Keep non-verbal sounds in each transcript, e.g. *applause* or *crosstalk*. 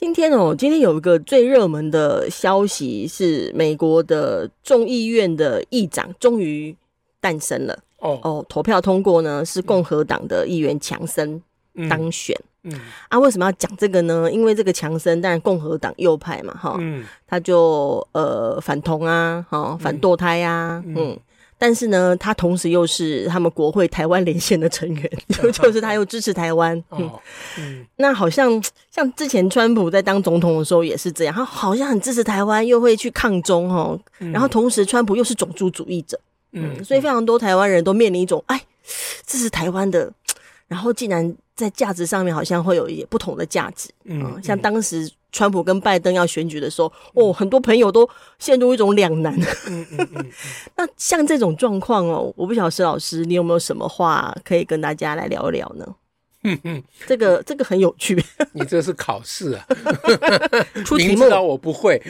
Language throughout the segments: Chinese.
今天哦，今天有一个最热门的消息是，美国的众议院的议长终于诞生了。哦哦，投票通过呢，是共和党的议员强森当选。嗯，嗯啊，为什么要讲这个呢？因为这个强森，当然共和党右派嘛，哈，嗯，他就呃反同啊，哈，反堕胎啊，嗯。嗯但是呢，他同时又是他们国会台湾连线的成员，*laughs* 就就是他又支持台湾。嗯，嗯，那好像像之前川普在当总统的时候也是这样，他好像很支持台湾，又会去抗中哦。然后同时川普又是种族主义者，嗯，所以非常多台湾人都面临一种哎，支持台湾的，然后竟然在价值上面好像会有一些不同的价值。嗯，像当时。川普跟拜登要选举的时候，哦，很多朋友都陷入一种两难。嗯嗯嗯。*laughs* 那像这种状况哦，我不晓得施老师，你有没有什么话可以跟大家来聊一聊呢？嗯嗯，这个这个很有趣。*laughs* 你这是考试啊？*laughs* 出题目，我不会。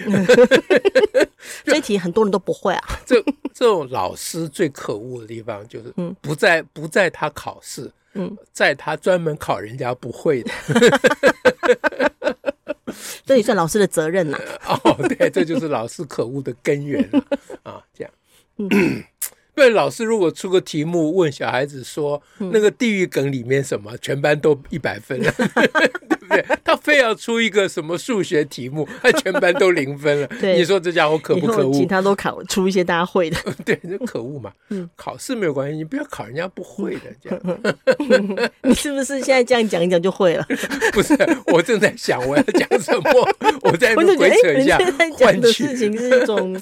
这一题很多人都不会啊。这这种老师最可恶的地方就是，不在不在他考试，嗯，在他专门考人家不会的。这也算老师的责任呐、啊。*laughs* 哦，对，这就是老师可恶的根源啊！这样，嗯，对，老师如果出个题目问小孩子说，嗯、那个地狱梗里面什么，全班都一百分了。*laughs* 对，他非要出一个什么数学题目，他全班都零分了。*laughs* 对，你说这家伙可不可恶？其他都考出一些大家会的。*laughs* 对，这可恶嘛。嗯，考试没有关系，你不要考人家不会的。这样，你是不是现在这样讲一讲就会了？不是，我正在想我要讲什么，我在鬼扯一下。换的事情是一种，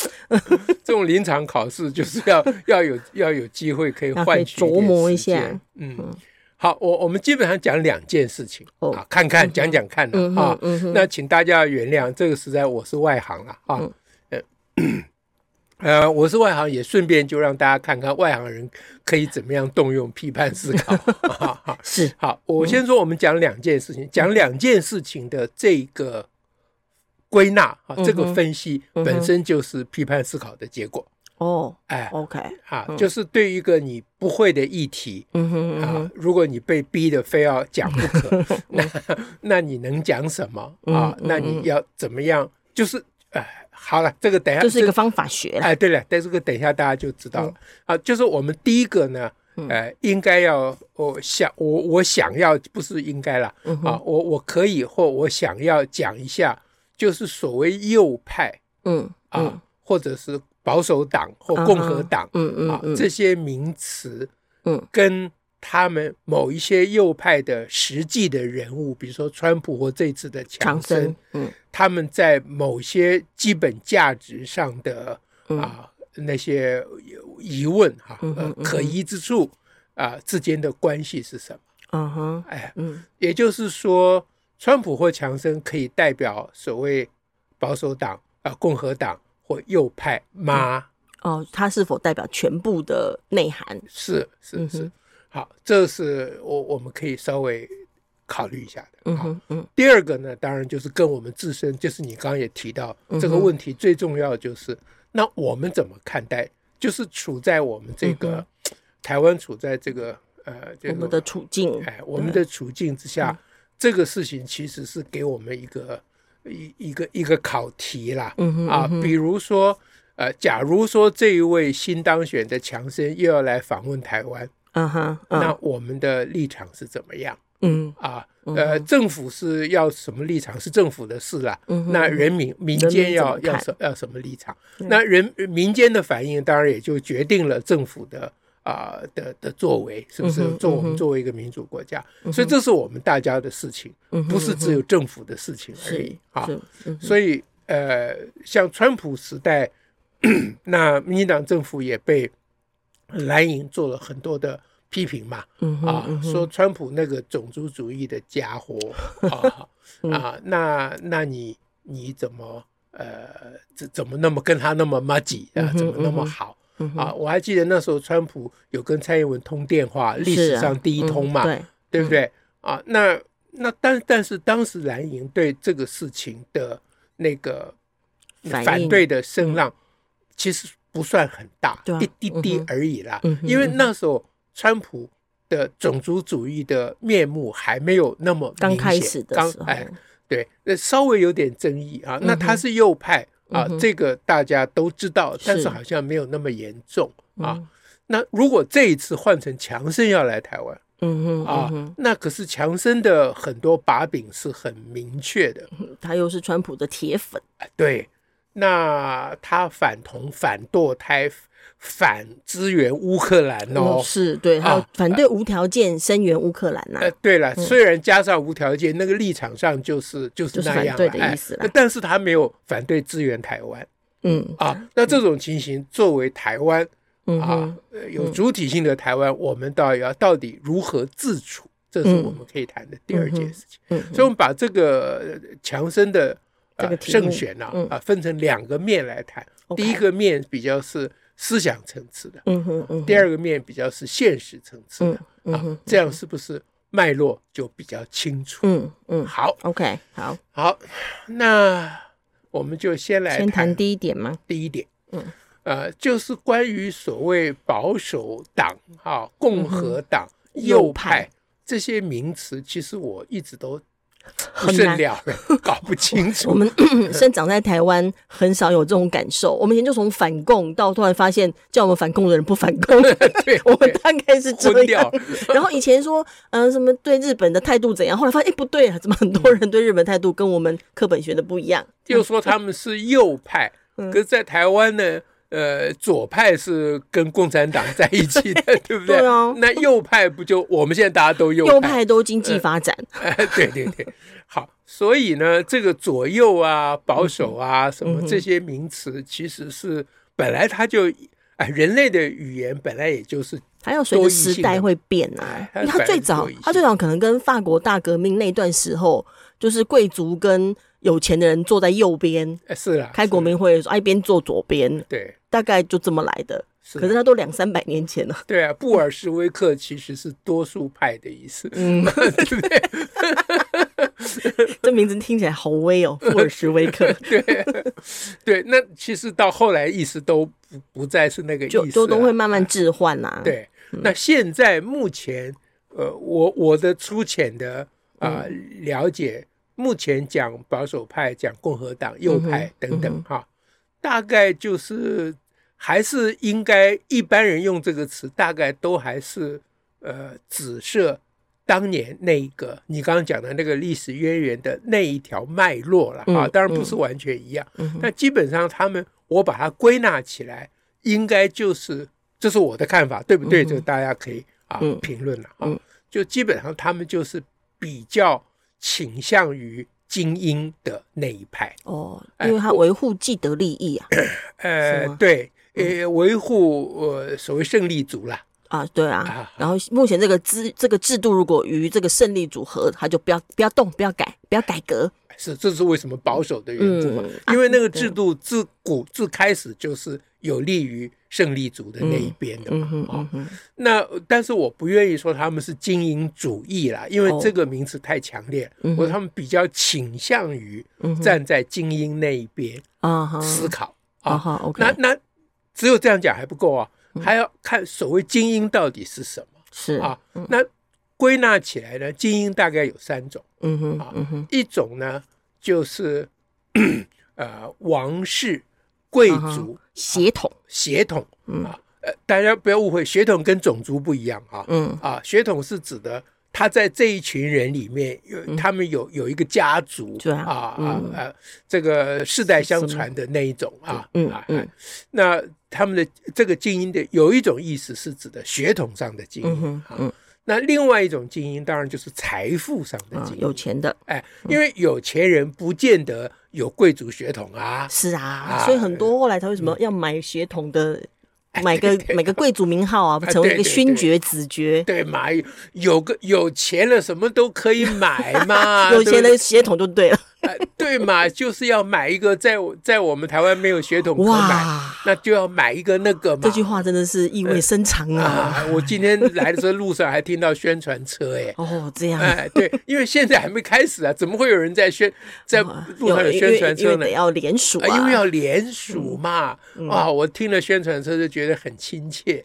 这种临场考试就是要要有要有机会可以换取琢磨一下。嗯。好，我我们基本上讲两件事情啊，看看讲讲看的啊。那请大家原谅，这个实在我是外行了啊。*coughs* 呃，我是外行，也顺便就让大家看看外行人可以怎么样动用批判思考 *laughs* 啊。是，好，我先说，我们讲两件事情，讲两件事情的这个归纳啊，这个分析本身就是批判思考的结果。哦，哎，OK，啊，就是对于一个你不会的议题，嗯哼，啊，如果你被逼的非要讲不可，那那你能讲什么啊？那你要怎么样？就是，哎，好了，这个等下就是一个方法学。哎，对了，但这个等一下大家就知道了。啊，就是我们第一个呢，呃，应该要我想我我想要不是应该了啊，我我可以或我想要讲一下，就是所谓右派，嗯啊，或者是。保守党或共和党，嗯嗯啊，这些名词，嗯，跟他们某一些右派的实际的人物，比如说川普或这次的强森，嗯，他们在某些基本价值上的啊那些疑问哈，呃，可疑之处啊之间的关系是什么？嗯哼，哎，嗯，也就是说，川普或强森可以代表所谓保守党啊，共和党。或右派吗？哦，它是否代表全部的内涵？是是是，好，这是我我们可以稍微考虑一下的。嗯哼嗯。第二个呢，当然就是跟我们自身，就是你刚刚也提到这个问题，最重要的就是那我们怎么看待？就是处在我们这个台湾处在这个呃我们的处境，哎，我们的处境之下，这个事情其实是给我们一个。一一个一个考题啦，啊，比如说，呃，假如说这一位新当选的强生又要来访问台湾，嗯哼，那我们的立场是怎么样？嗯啊，呃，政府是要什么立场是政府的事啦，嗯，那人民民间要要什要什么立场？那人民间的反应当然也就决定了政府的。啊的的作为是不是？做我们作为一个民主国家，所以这是我们大家的事情，不是只有政府的事情而已啊。所以呃，像川普时代，*clears throat* 那民进党政府也被蓝营做了很多的批评嘛，啊，说川普那个种族主义的家伙 *laughs* 啊啊，那那你你怎么呃怎怎么那么跟他那么麻吉啊？怎么那么好啊？我还记得那时候川普有跟蔡英文通电话，历史上第一通嘛，对对不对啊？那那但但是当时蓝营对这个事情的那个反对的声浪，其实不算很大，一滴滴而已啦。因为那时候。川普的种族主义的面目还没有那么明显，刚开始的时候，哎，对，那稍微有点争议啊。那他是右派啊，这个大家都知道，但是好像没有那么严重啊。那如果这一次换成强生要来台湾，嗯哼啊，那可是强生的很多把柄是很明确的，他又是川普的铁粉，对，那他反同、反堕胎。反支援乌克兰哦，是对，还有反对无条件声援乌克兰呐。呃，对了，虽然加上无条件，那个立场上就是就是那样对的意思了。但是他没有反对支援台湾，嗯。啊，那这种情形作为台湾啊有主体性的台湾，我们到底要到底如何自处，这是我们可以谈的第二件事情。嗯，所以我们把这个强生的这个胜选呢啊分成两个面来谈，第一个面比较是。思想层次的，嗯哼，嗯，第二个面比较是现实层次的，嗯哼，这样是不是脉络就比较清楚？嗯嗯，好，OK，好，好，那我们就先来先谈第一点吗？第一点，嗯，呃，就是关于所谓保守党、啊共和党、右派这些名词，其实我一直都。不是了，*laughs* 搞不清楚。我们 *laughs* 生长在台湾，很少有这种感受。我们以前就从反共到突然发现，叫我们反共的人不反共。*laughs* 对，我们大概是这样。然后以前说，嗯、呃，什么对日本的态度怎样？后来发现，哎，不对啊，怎么很多人对日本态度跟我们课本学的不一样？又说他们是右派，可是在台湾呢？呃，左派是跟共产党在一起的，*laughs* 对不对？对啊。那右派不就我们现在大家都右派？右派都经济发展。*laughs* 呃，对对对。好，所以呢，这个左右啊、保守啊，什么这些名词，其实是本来它就哎，人类的语言本来也就是，还要随着时代会变啊。因为它最早，他最早可能跟法国大革命那段时候，就是贵族跟有钱的人坐在右边，是啊，开国民会的时候，一边坐左边，对。大概就这么来的，可是他都两三百年前了。对啊，布尔什维克其实是多数派的意思，嗯，对不对？*laughs* 这名字听起来好威哦，*laughs* 布尔什维克。对对，那其实到后来意思都不不再是那个意思，就都会慢慢置换呐。对，那现在目前，呃，我我的粗浅的啊了解，目前讲保守派、讲共和党、右派等等哈。大概就是还是应该一般人用这个词，大概都还是呃指涉当年那一个你刚刚讲的那个历史渊源的那一条脉络了啊，当然不是完全一样，但基本上他们我把它归纳起来，应该就是这是我的看法，对不对？这个大家可以啊评论了啊，就基本上他们就是比较倾向于。精英的那一派。哦，因为他维护既得利益啊，*coughs* 呃，对，呃，维护呃所谓胜利组啦，啊，对啊，然后目前这个制这个制度如果与这个胜利组合，他就不要不要动，不要改，不要改革，是，这是为什么保守的缘故嘛？因为那个制度自古自开始就是有利于。胜利组的那一边的嘛，啊，那但是我不愿意说他们是精英主义啦，因为这个名词太强烈。我说他们比较倾向于站在精英那一边啊思考啊。那那只有这样讲还不够啊，还要看所谓精英到底是什么。是啊，那归纳起来呢，精英大概有三种。嗯哼啊，一种呢就是 *clears throat* 呃王室。贵族血统，血统啊，呃，大家不要误会，血统跟种族不一样啊。嗯啊，血统是指的他在这一群人里面有，他们有有一个家族啊啊啊，这个世代相传的那一种啊。嗯嗯，那他们的这个精英的有一种意思是指的血统上的精英啊。那另外一种精英当然就是财富上的精英，有钱的。哎，因为有钱人不见得。有贵族血统啊，是啊，所以很多后来他为什么要买血统的买个买个贵族名号啊，成为一个勋爵、子爵。对，买有个有钱了，什么都可以买嘛。*laughs* 有钱的血统就对了。呃，对嘛，就是要买一个在在我们台湾没有血统可买，哇那就要买一个那个嘛。这句话真的是意味深长啊！啊我今天来的时候路上还听到宣传车，哎，哦，这样，哎，对，因为现在还没开始啊，怎么会有人在宣在路上有宣传车呢？得要连署啊，因为要联署嘛。嗯、啊，我听了宣传车就觉得很亲切，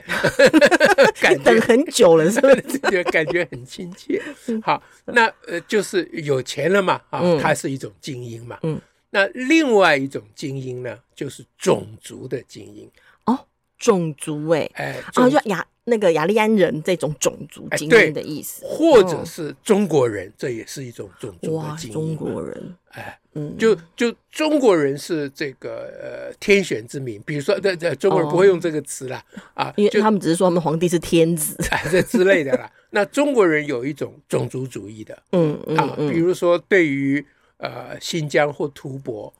*laughs* 感觉等很久了，是不是？*laughs* 就感觉很亲切。好，那呃，就是有钱了嘛，啊，它是一种精英嘛，嗯，那另外一种精英呢，就是种族的精英哦，种族哎，哎，啊，就雅那个雅利安人这种种族精英的意思，或者是中国人，这也是一种种族的精英，中国人，哎，嗯，就就中国人是这个呃天选之民，比如说在在中国人不会用这个词啦，啊，因为他们只是说他们皇帝是天子，*laughs* 哎，这之类的啦。那中国人有一种种族主义的，嗯嗯啊，比如说对于。呃，新疆或吐蕃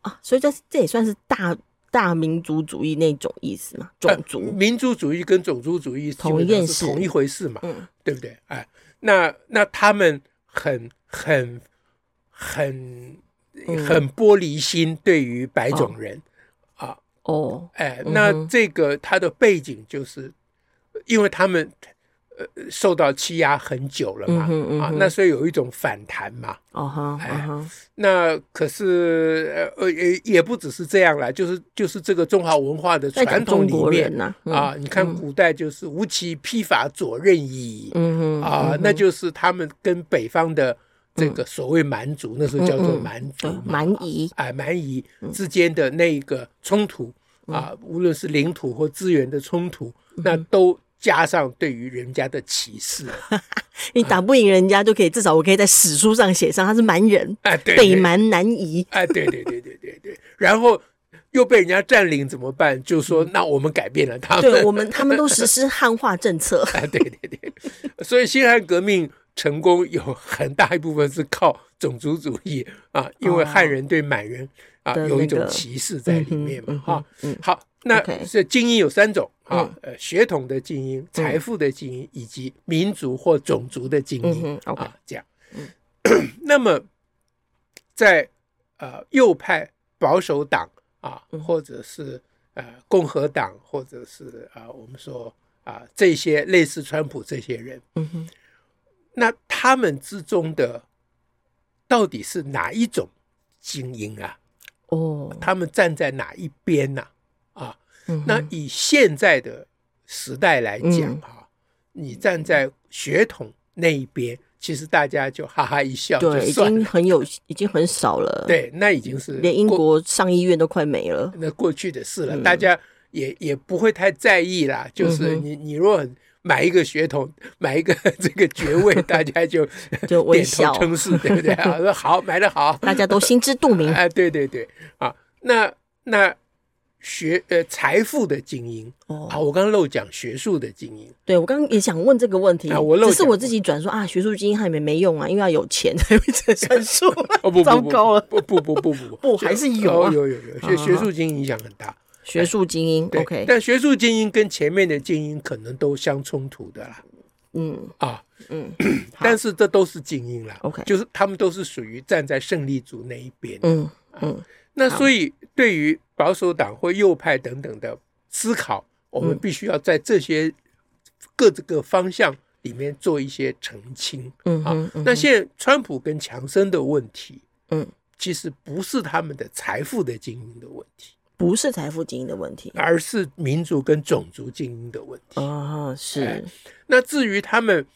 啊，所以这这也算是大大民族主义那种意思嘛？种族、呃、民族主义跟种族主义同一件事，同一回事嘛？嗯，对不对？哎，那那他们很很很很玻璃心，对于白种人、嗯、啊，哦，哎，那这个他的背景就是，因为他们。呃，受到欺压很久了嘛，嗯嗯、啊，那所以有一种反弹嘛，哦哈，哎，那可是呃也也不只是这样啦，就是就是这个中华文化的传统里面啊，你看古代就是吴起披发左衽矣，嗯啊，嗯、那就是他们跟北方的这个所谓蛮族，嗯、那时候叫做蛮族蛮夷，哎，蛮夷之间的那个冲突啊，无论是领土或资源的冲突，那都。加上对于人家的歧视，*laughs* 你打不赢人家就可以，至少我可以在史书上写上他是蛮人，啊，对，北蛮南夷，啊，对对对对对对，然后又被人家占领怎么办？就说那我们改变了他们，对我们他们都实施汉化政策，*laughs* 啊，对对对，所以辛亥革命成功有很大一部分是靠种族主义啊，因为汉人对满人啊有一种歧视在里面嘛，哈，嗯，好。那是精英有三种啊，呃，血统的精英、财富的精英，以及民族或种族的精英啊，这样。*clears throat* 那么，在呃右派保守党啊，或者是呃共和党，或者是啊我们说啊这些类似川普这些人，那他们之中的到底是哪一种精英啊？哦，他们站在哪一边呢？那以现在的时代来讲哈，你站在血统那一边，其实大家就哈哈一笑，对，已经很有，已经很少了。*laughs* 对，那已经是连英国上医院都快没了，那过去的事了，大家也也不会太在意啦。就是你你若买一个血统，买一个这个爵位，*laughs* 大家就就微笑称是，对不对啊？说好，买的好，*laughs* 大家都心知肚明。哎，对对对，啊，那那。学呃财富的精英哦，好，我刚刚漏讲学术的精英。对，我刚刚也想问这个问题啊，我漏只是我自己转说啊，学术精英还没没用啊，因为要有钱才会才算 *laughs* 数。哦不，糟糕了，不不不不不 *laughs* 不，还是有有有有 *laughs* 学学术精英影响很大，学术精英 OK，但学术精英跟前面的精英可能都相冲突的啦。嗯 *clears throat* 啊嗯，但是这都是精英啦 OK，就是他们都是属于站在胜利组那一边。嗯嗯，那所以对于。保守党或右派等等的思考，我们必须要在这些各这个方向里面做一些澄清。嗯，啊，那现在川普跟强生的问题，嗯，其实不是他们的财富的精英的问题，不是财富精英的问题，而是民族跟种族精英的问题。啊，是。那至于他们。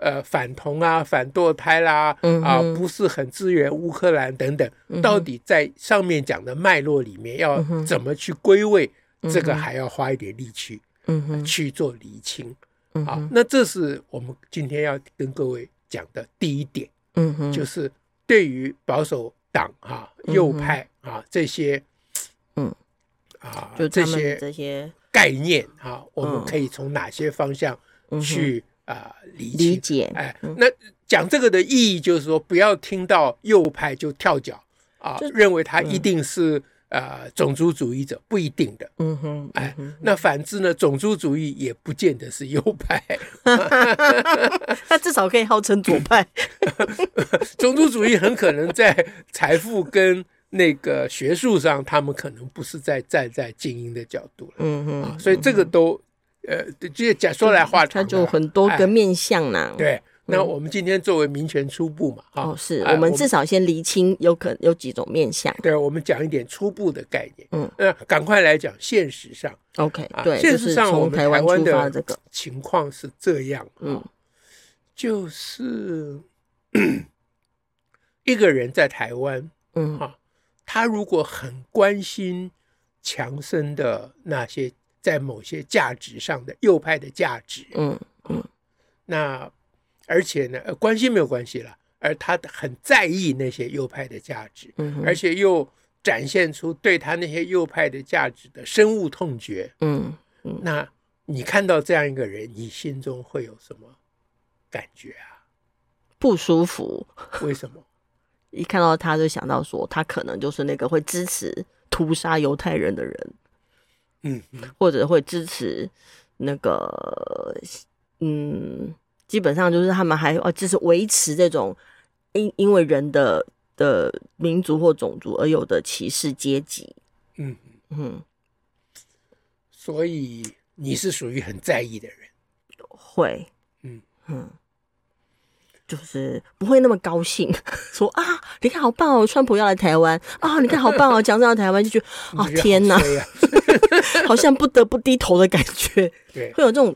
呃，反同啊，反堕胎啦，啊，不是很支援乌克兰等等，到底在上面讲的脉络里面要怎么去归位，这个还要花一点力气，嗯去做厘清。嗯、哼好，那这是我们今天要跟各位讲的第一点，嗯哼，就是对于保守党啊、右派啊这些，嗯，啊，就这些这些概念啊，我们可以从哪些方向去？啊，理解，理解哎，那讲这个的意义就是说，不要听到右派就跳脚啊，就认为他一定是啊、呃，种族主义者不一定的，嗯哼，哎，那反之呢，种族主义也不见得是右派，*laughs* *laughs* 他至少可以号称左派。*laughs* 种族主义很可能在财富跟那个学术上，他们可能不是在站在精英的角度，嗯哼、啊，所以这个都，呃，这讲说来话长，他就很多个面向呢、哎，对。那我们今天作为民权初步嘛，哦，是我们至少先厘清有可能有几种面向。对，我们讲一点初步的概念。嗯，那赶快来讲现实上。OK，对，现实上我们台湾的这个情况是这样。嗯，就是 *coughs* 一个人在台湾，嗯，哈，他如果很关心强生的那些在某些价值上的右派的价值，嗯嗯，那。而且呢，关系没有关系了，而他很在意那些右派的价值，嗯，而且又展现出对他那些右派的价值的深恶痛绝，嗯嗯，那你看到这样一个人，你心中会有什么感觉啊？不舒服。为什么？*laughs* 一看到他就想到说，他可能就是那个会支持屠杀犹太人的人，嗯，或者会支持那个，嗯。基本上就是他们还哦，就是维持这种因因为人的的民族或种族而有的歧视阶级。嗯嗯，所以你是属于很在意的人，会，嗯嗯，就是不会那么高兴，*laughs* 说啊，你看好棒哦，川普要来台湾啊，你看好棒哦，强生要来台湾，就觉得啊，天哪，*laughs* 好像不得不低头的感觉，*laughs* 对，会有这种。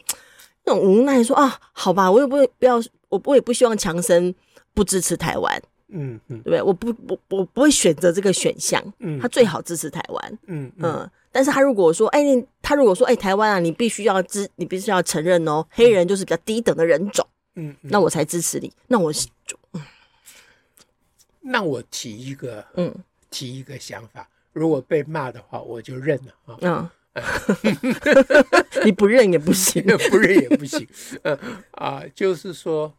那种无奈说啊，好吧，我也不会不要，我我也不希望强生不支持台湾，嗯嗯，对不对？我不我我不会选择这个选项，嗯，他最好支持台湾，嗯嗯，嗯，但是他如果说，哎，你他如果说，哎，台湾啊，你必须要支，你必须要承认哦，黑人就是比较低等的人种，嗯，嗯，那我才支持你，那我是，嗯，那我提一个，嗯，提一个想法，如果被骂的话，我就认了啊，嗯。*laughs* 你不认也不行，*laughs* 不认也不行。嗯啊，就是说，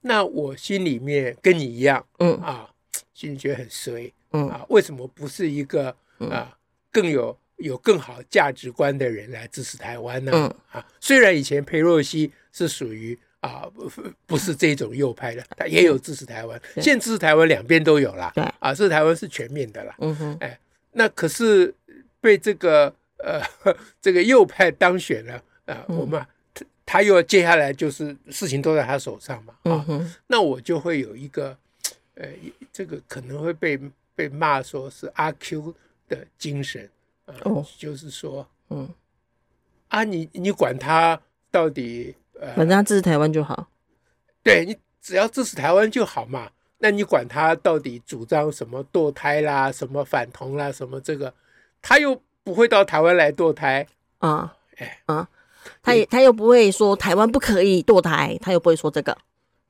那我心里面跟你一样，嗯啊，心里觉得很衰，嗯啊，为什么不是一个啊更有有更好价值观的人来支持台湾呢？嗯啊，虽然以前裴若曦是属于啊不不是这种右派的，他也有支持台湾，现在支持台湾两边都有啦，对。啊，支持台湾是全面的啦，嗯哼，哎，那可是被这个。呃，这个右派当选了啊，我们他他又接下来就是事情都在他手上嘛啊，那我就会有一个呃，这个可能会被被骂说是阿 Q 的精神啊，就是说，嗯，啊，你你管他到底呃，反正他支持台湾就好，对，你只要支持台湾就好嘛，那你管他到底主张什么堕胎啦，什么反同啦，什么这个，他又。不会到台湾来堕胎啊？哎啊，他也他又不会说台湾不可以堕胎，他又不会说这个。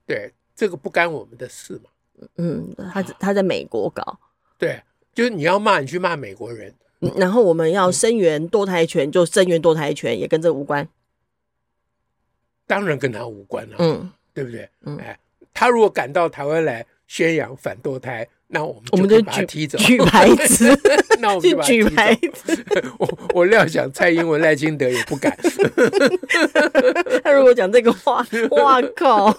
对，这个不干我们的事嘛。嗯，他他在美国搞。对，就是你要骂，你去骂美国人。然后我们要声援堕胎权，就声援堕胎权，也跟这无关。当然跟他无关了。嗯，对不对？嗯，哎，他如果敢到台湾来宣扬反堕胎。那我们我们就把他踢走，举牌子。*laughs* 那我们就举牌子。*laughs* 我我料想蔡英文、赖清德也不敢。*laughs* 他如果讲这个话，哇靠！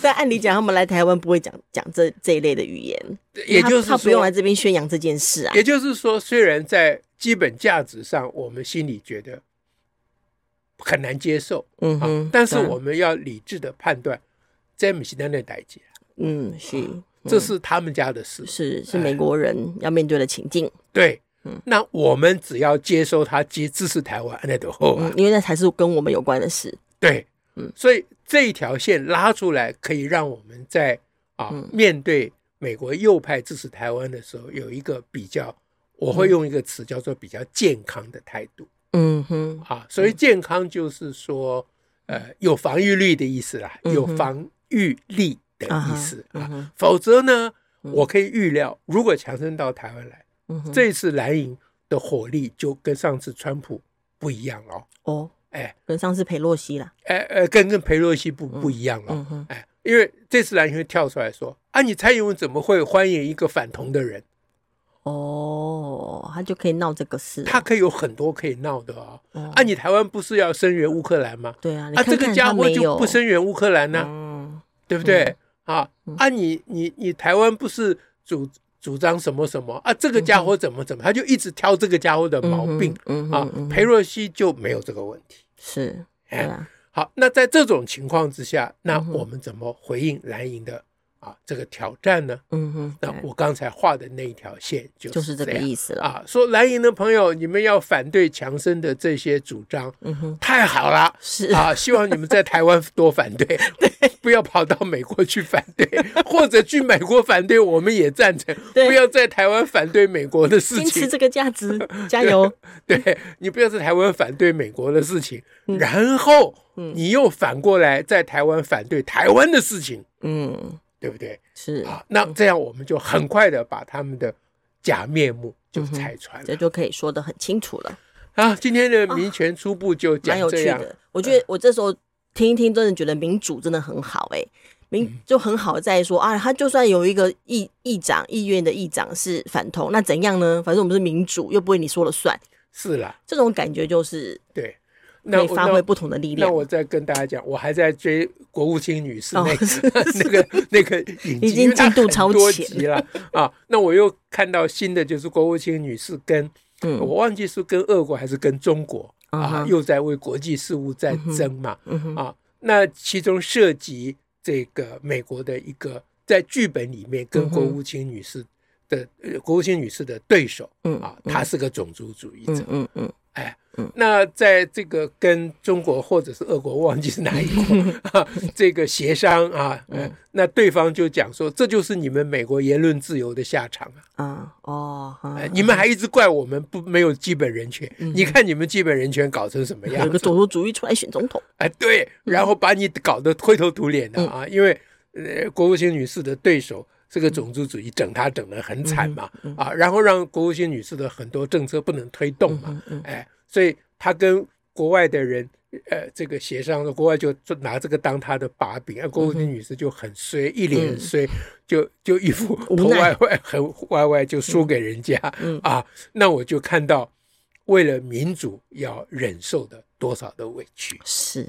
但按理讲，他们来台湾不会讲讲这这一类的语言。也就是他不用来这边宣扬这件事啊。也就是说，虽然在基本价值上，我们心里觉得很难接受，嗯哼，啊、但是我们要理智的判断，这不是咱的代志。嗯，是。这是他们家的事，是是美国人要面对的情境。对，嗯那我们只要接收他，接支持台湾那就好，因为那才是跟我们有关的事。对，嗯所以这一条线拉出来，可以让我们在啊面对美国右派支持台湾的时候，有一个比较，我会用一个词叫做比较健康的态度。嗯哼，啊，所以健康就是说，呃，有防御力的意思啦，有防御力。的意思啊，否则呢，我可以预料，如果强生到台湾来，这次蓝营的火力就跟上次川普不一样了。哦，哎，跟上次裴洛西了，哎哎，跟跟裴洛西不不一样了。哎，因为这次蓝营会跳出来说啊，你蔡英文怎么会欢迎一个反同的人？哦，他就可以闹这个事，他可以有很多可以闹的哦。哦啊，你台湾不是要声援乌克兰吗？对啊，啊，这个家伙就不声援乌克兰呢、啊，嗯、对不对？嗯、啊，啊你，你你你台湾不是主主张什么什么啊？这个家伙怎么怎么，他就一直挑这个家伙的毛病。嗯啊，裴若曦就没有这个问题。是，好，那在这种情况之下，那我们怎么回应蓝营的？啊，这个挑战呢？嗯哼，那我刚才画的那一条线就是就是这个意思了啊。说蓝营的朋友，你们要反对强生的这些主张，嗯哼，太好了，是啊，希望你们在台湾多反对，*laughs* 对，不要跑到美国去反对，或者去美国反对，我们也赞成，*laughs* 不要在台湾反对美国的事情，坚持这个价值，加油。*laughs* 对，你不要在台湾反对美国的事情，然后你又反过来在台湾反对台湾的事情，嗯。对不对？是啊，那这样我们就很快的把他们的假面目就拆穿了，这就可以说得很清楚了。啊，今天的民权初步就讲这样。蛮有趣的，我觉得我这时候听一听，真的觉得民主真的很好哎，民就很好在说啊，他就算有一个议议长、议院的议长是反同，那怎样呢？反正我们是民主，又不会你说了算。是啦，这种感觉就是对。可以发挥不同的力量。那我再跟大家讲，我还在追国务卿女士那个、哦、那个那个影集，已经进度超前了啊！那我又看到新的，就是国务卿女士跟，嗯、我忘记是跟俄国还是跟中国、嗯、啊，又在为国际事务在争嘛、啊。那其中涉及这个美国的一个在剧本里面跟国务卿女士的、国务卿女士的对手，嗯啊，他是个种族主义者，嗯嗯。嗯哎，那在这个跟中国或者是俄国，忘记是哪一国 *laughs* 啊，这个协商啊，嗯，那对方就讲说，这就是你们美国言论自由的下场啊，啊哦，你们还一直怪我们不没有基本人权，你看你们基本人权搞成什么样？有个种族主义出来选总统，哎，对，然后把你搞得灰头土脸的啊，因为呃，国务卿女士的对手这个种族主义整他整得很惨嘛，啊，然后让国务卿女士的很多政策不能推动嘛，哎。所以他跟国外的人，呃，这个协商，国外就拿这个当他的把柄，而国务卿女士就很衰，一脸很衰，就就一副头歪歪，很歪歪，就输给人家啊。那我就看到，为了民主要忍受的多少的委屈。是，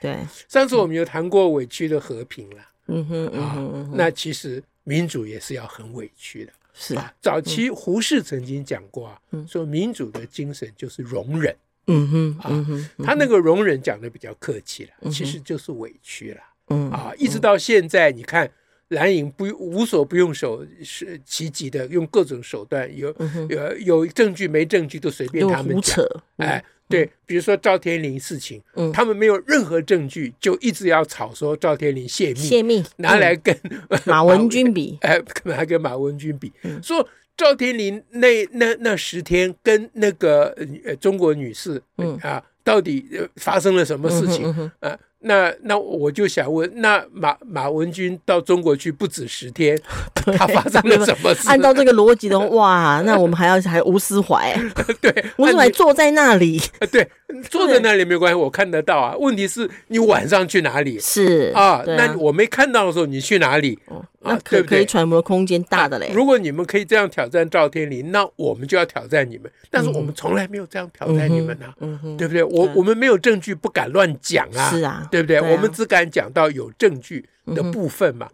对。上次我们有谈过委屈的和平了，嗯哼，啊，那其实民主也是要很委屈的。是啊，早期胡适曾经讲过啊，说民主的精神就是容忍。嗯哼，啊，他那个容忍讲的比较客气了，其实就是委屈了。嗯啊，一直到现在，你看蓝营不无所不用手是其极的，用各种手段，有有有证据没证据都随便他们扯。哎。对，比如说赵天林事情，嗯，他们没有任何证据，就一直要吵说赵天林泄密，泄密拿来 *laughs* *laughs* 跟马文君比，哎，拿跟马文君比，说赵天林那那那十天跟那个呃中国女士，嗯。啊，到底发生了什么事情啊？那那我就想问，那马马文君到中国去不止十天，*laughs* 他发生了什么事？按照这个逻辑的话，哇，那我们还要还吴思怀，*laughs* 对，吴思怀坐在那里，对，*laughs* 坐在那里没关系，我看得到啊。问题是你晚上去哪里？是啊，那我没看到的时候，你去哪里？那可可以揣摩空间大的嘞。如果你们可以这样挑战赵天林，那我们就要挑战你们。但是我们从来没有这样挑战你们啊，对不对？我我们没有证据，不敢乱讲啊。是啊。对不对？啊、我们只敢讲到有证据的部分嘛。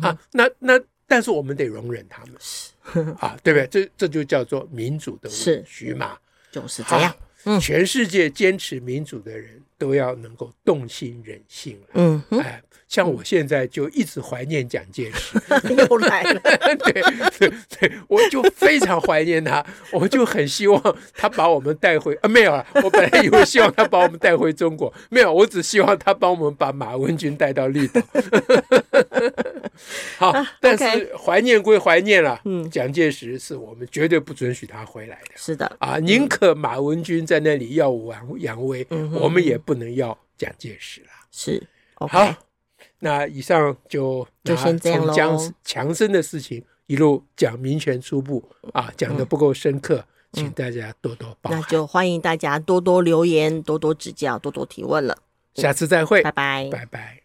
啊，那那但是我们得容忍他们，是啊，对不对？这这就叫做民主的委屈嘛，就是这样。嗯，全世界坚持民主的人都要能够动心人性。嗯，哎。像我现在就一直怀念蒋介石，*laughs* 又来了。*laughs* 对对对，我就非常怀念他，*laughs* 我就很希望他把我们带回啊，没有啊，我本来以为希望他把我们带回中国，没有，我只希望他帮我们把马文君带到绿岛。*laughs* 好，但是怀念归怀念了，嗯，蒋介石是我们绝对不准许他回来的。是的啊，宁可马文君在那里耀武扬威，我们也不能要蒋介石了。是，好。那以上就就先这样喽。从强生的事情一路讲民权初步啊，讲的不够深刻，嗯、请大家多多包涵。那就欢迎大家多多留言、多多指教、多多提问了。下次再会，拜拜，拜拜。